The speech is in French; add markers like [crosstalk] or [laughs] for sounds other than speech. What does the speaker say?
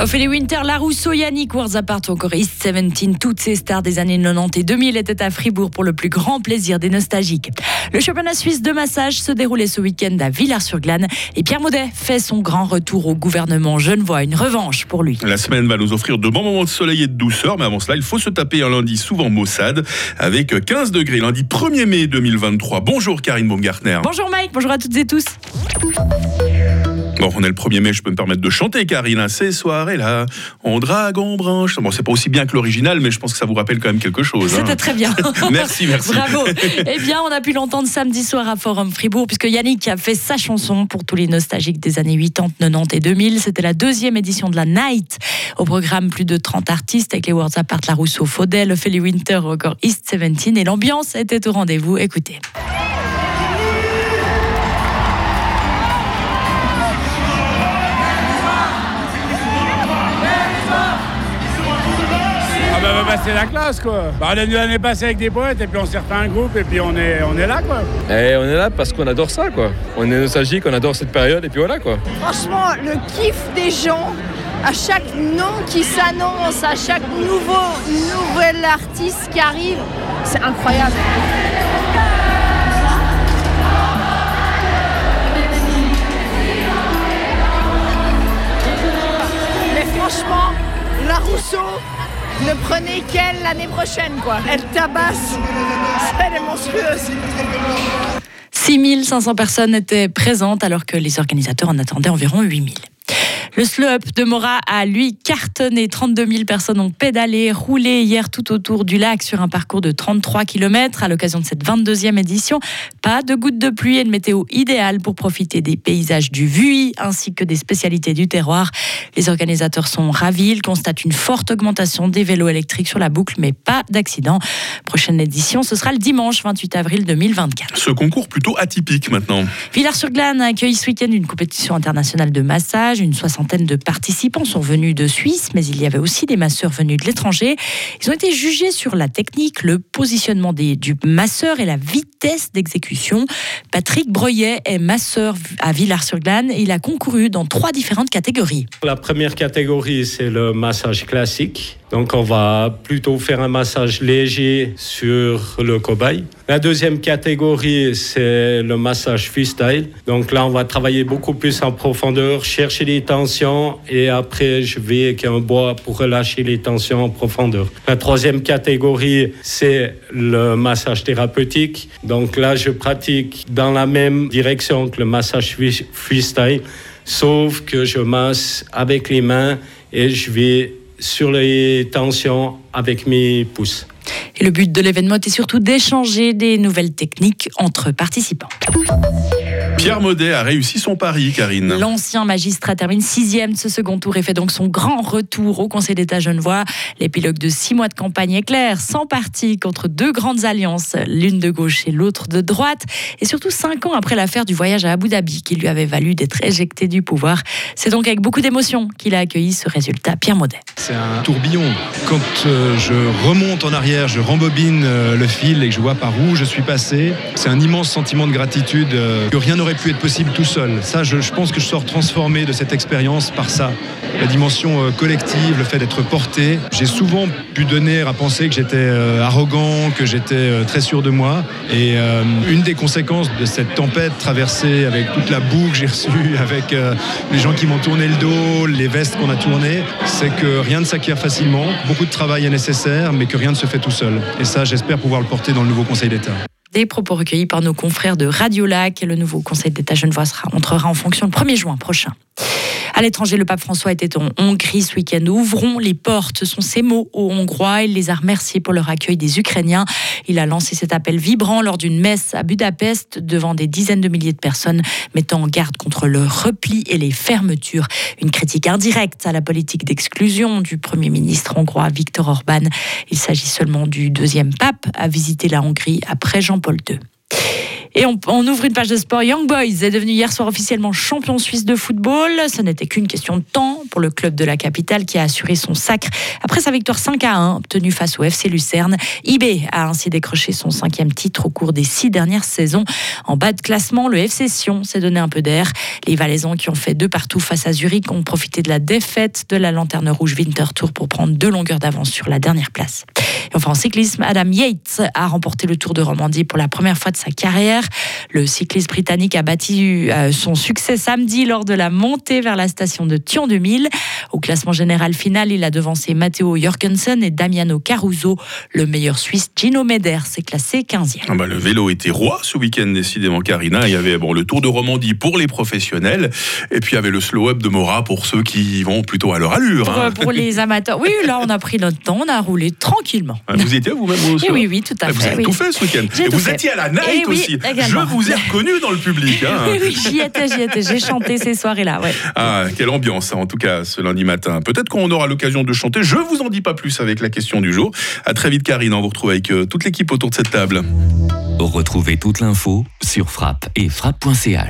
Ophélie Winter, Larousseau, Yannick Warzapart ou encore East 17, toutes ces stars des années 90 et 2000 étaient à Fribourg pour le plus grand plaisir des nostalgiques. Le championnat suisse de massage se déroulait ce week-end à Villars-sur-Glane et Pierre Maudet fait son grand retour au gouvernement Genevois, une revanche pour lui. La semaine va nous offrir de bons moments de soleil et de douceur, mais avant cela, il faut se taper un lundi souvent maussade avec 15 degrés, lundi 1er mai 2023. Bonjour Karine Baumgartner. Bonjour Mike, bonjour à toutes et tous. Bon, on est le 1er mai, je peux me permettre de chanter, Karine. Hein, ces soirées-là, on dragon branche. Bon, c'est pas aussi bien que l'original, mais je pense que ça vous rappelle quand même quelque chose. C'était hein. très bien. [laughs] merci, merci. Bravo. eh bien, on a pu l'entendre samedi soir à Forum Fribourg, puisque Yannick a fait sa chanson pour tous les nostalgiques des années 80, 90 et 2000. C'était la deuxième édition de la Night. Au programme, plus de 30 artistes avec les Words Apart, La Rousseau, Faudel, Ophélie Winter encore East 17. Et l'ambiance était au rendez-vous. Écoutez. C'est la classe quoi. Bah, on est venu l'année passée avec des poètes et puis on s'est refait un groupe et puis on est, on est là quoi. Et on est là parce qu'on adore ça quoi. On est nostalgique, on adore cette période et puis voilà quoi. Franchement, le kiff des gens, à chaque nom qui s'annonce, à chaque nouveau, nouvel artiste qui arrive, c'est incroyable. Mais franchement, la Rousseau, ne prenez qu'elle l'année prochaine, quoi. Elle tabasse. Elle est monstrueuse. 6500 personnes étaient présentes alors que les organisateurs en attendaient environ 8000. Le slow-up de Mora a lui cartonné. 32 000 personnes ont pédalé, roulé hier tout autour du lac sur un parcours de 33 km à l'occasion de cette 22e édition. Pas de gouttes de pluie et une météo idéale pour profiter des paysages du Vuy ainsi que des spécialités du terroir. Les organisateurs sont ravis. Ils constatent une forte augmentation des vélos électriques sur la boucle, mais pas d'accident. Prochaine édition, ce sera le dimanche 28 avril 2024. Ce concours plutôt atypique maintenant. Villars-sur-Glane accueille ce week-end une compétition internationale de massage. Une soixantaine de participants sont venus de Suisse, mais il y avait aussi des masseurs venus de l'étranger. Ils ont été jugés sur la technique, le positionnement des, du masseur et la vitesse d'exécution. Patrick Breuillet est masseur à Villars-sur-Glane il a concouru dans trois différentes catégories. La première catégorie, c'est le massage classique. Donc on va plutôt faire un massage léger sur le cobaye. La deuxième catégorie, c'est le massage freestyle. Donc là, on va travailler beaucoup plus en profondeur, chercher les tensions et après, je vais avec un bois pour relâcher les tensions en profondeur. La troisième catégorie, c'est le massage thérapeutique. Donc là, je pratique dans la même direction que le massage freestyle, sauf que je masse avec les mains et je vais sur les tensions avec mes pouces. Et le but de l'événement était surtout d'échanger des nouvelles techniques entre participants. Pierre Maudet a réussi son pari, Karine. L'ancien magistrat termine sixième de ce second tour et fait donc son grand retour au Conseil d'État genevois. L'épilogue de six mois de campagne est clair, sans parti contre deux grandes alliances, l'une de gauche et l'autre de droite, et surtout cinq ans après l'affaire du voyage à Abu Dhabi qui lui avait valu d'être éjecté du pouvoir. C'est donc avec beaucoup d'émotion qu'il a accueilli ce résultat. Pierre Maudet. C'est un tourbillon. Quand euh, je remonte en arrière, je rembobine euh, le fil et que je vois par où je suis passé, c'est un immense sentiment de gratitude euh, que rien n'aurait pu être possible tout seul. Ça, je, pense que je sors transformé de cette expérience par ça. La dimension euh, collective, le fait d'être porté. J'ai souvent pu donner à penser que j'étais euh, arrogant, que j'étais euh, très sûr de moi. Et une des conséquences de cette tempête traversée avec toute la boue que j'ai reçue, [laughs] avec les gens qui m'ont tourné le dos, les vestes qu'on a tournées, c'est que rien ne s'acquiert facilement. Beaucoup de travail est nécessaire, mais que rien ne se fait tout seul. Et ça, j'espère pouvoir le porter dans le nouveau Conseil d'État. Des propos recueillis par nos confrères de Radio Lac le nouveau Conseil d'État genevois entrera en fonction le 1er juin prochain. À l'étranger, le pape François était en Hongrie ce week-end. Ouvrons les portes, sont ces mots aux Hongrois. Il les a remerciés pour leur accueil des Ukrainiens. Il a lancé cet appel vibrant lors d'une messe à Budapest devant des dizaines de milliers de personnes, mettant en garde contre le repli et les fermetures. Une critique indirecte à la politique d'exclusion du Premier ministre hongrois Viktor Orban. Il s'agit seulement du deuxième pape à visiter la Hongrie après Jean-Paul II. Et on, ouvre une page de sport. Young Boys est devenu hier soir officiellement champion suisse de football. Ce n'était qu'une question de temps pour le club de la capitale qui a assuré son sacre après sa victoire 5 à 1 obtenue face au FC Lucerne. IB a ainsi décroché son cinquième titre au cours des six dernières saisons. En bas de classement, le FC Sion s'est donné un peu d'air. Les Valaisans qui ont fait deux partout face à Zurich ont profité de la défaite de la Lanterne Rouge Winter Tour pour prendre deux longueurs d'avance sur la dernière place. Et enfin en cyclisme, Adam Yates a remporté le Tour de Romandie pour la première fois de sa carrière. Le cycliste britannique a battu euh, son succès samedi lors de la montée vers la station de Thion 2000. Au classement général final, il a devancé Matteo Jorgensen et Damiano Caruso. Le meilleur Suisse, Gino Meder, s'est classé 15e. Ah bah, le vélo était roi ce week-end, décidément, Karina. Il y avait bon, le Tour de Romandie pour les professionnels, et puis il y avait le slow-up de Mora pour ceux qui vont plutôt à leur allure. Pour, hein. pour les amateurs. Oui, là, on a pris notre temps, on a roulé tranquillement. Ah, Vous y étiez vous-même au Eh oui, oui, tout à Ah, Vous fait. avez oui. tout fait ce week-end. Et vous fait. étiez à la night Eh oui, aussi. également. Je vous ai reconnu dans le public. hein. Oui, [laughs] oui, j'y étais, j'y étais. J'ai chanté ces soirées-là. Ouais. Ah, quelle ambiance, hein, en tout cas, ce lundi matin. Peut-être qu'on aura l'occasion de chanter. Je vous en dis pas plus avec la question du jour. À très vite, Karine. On vous retrouve avec euh, toute l'équipe autour de cette table. Retrouvez toute l'info sur frappe et frappe.ch.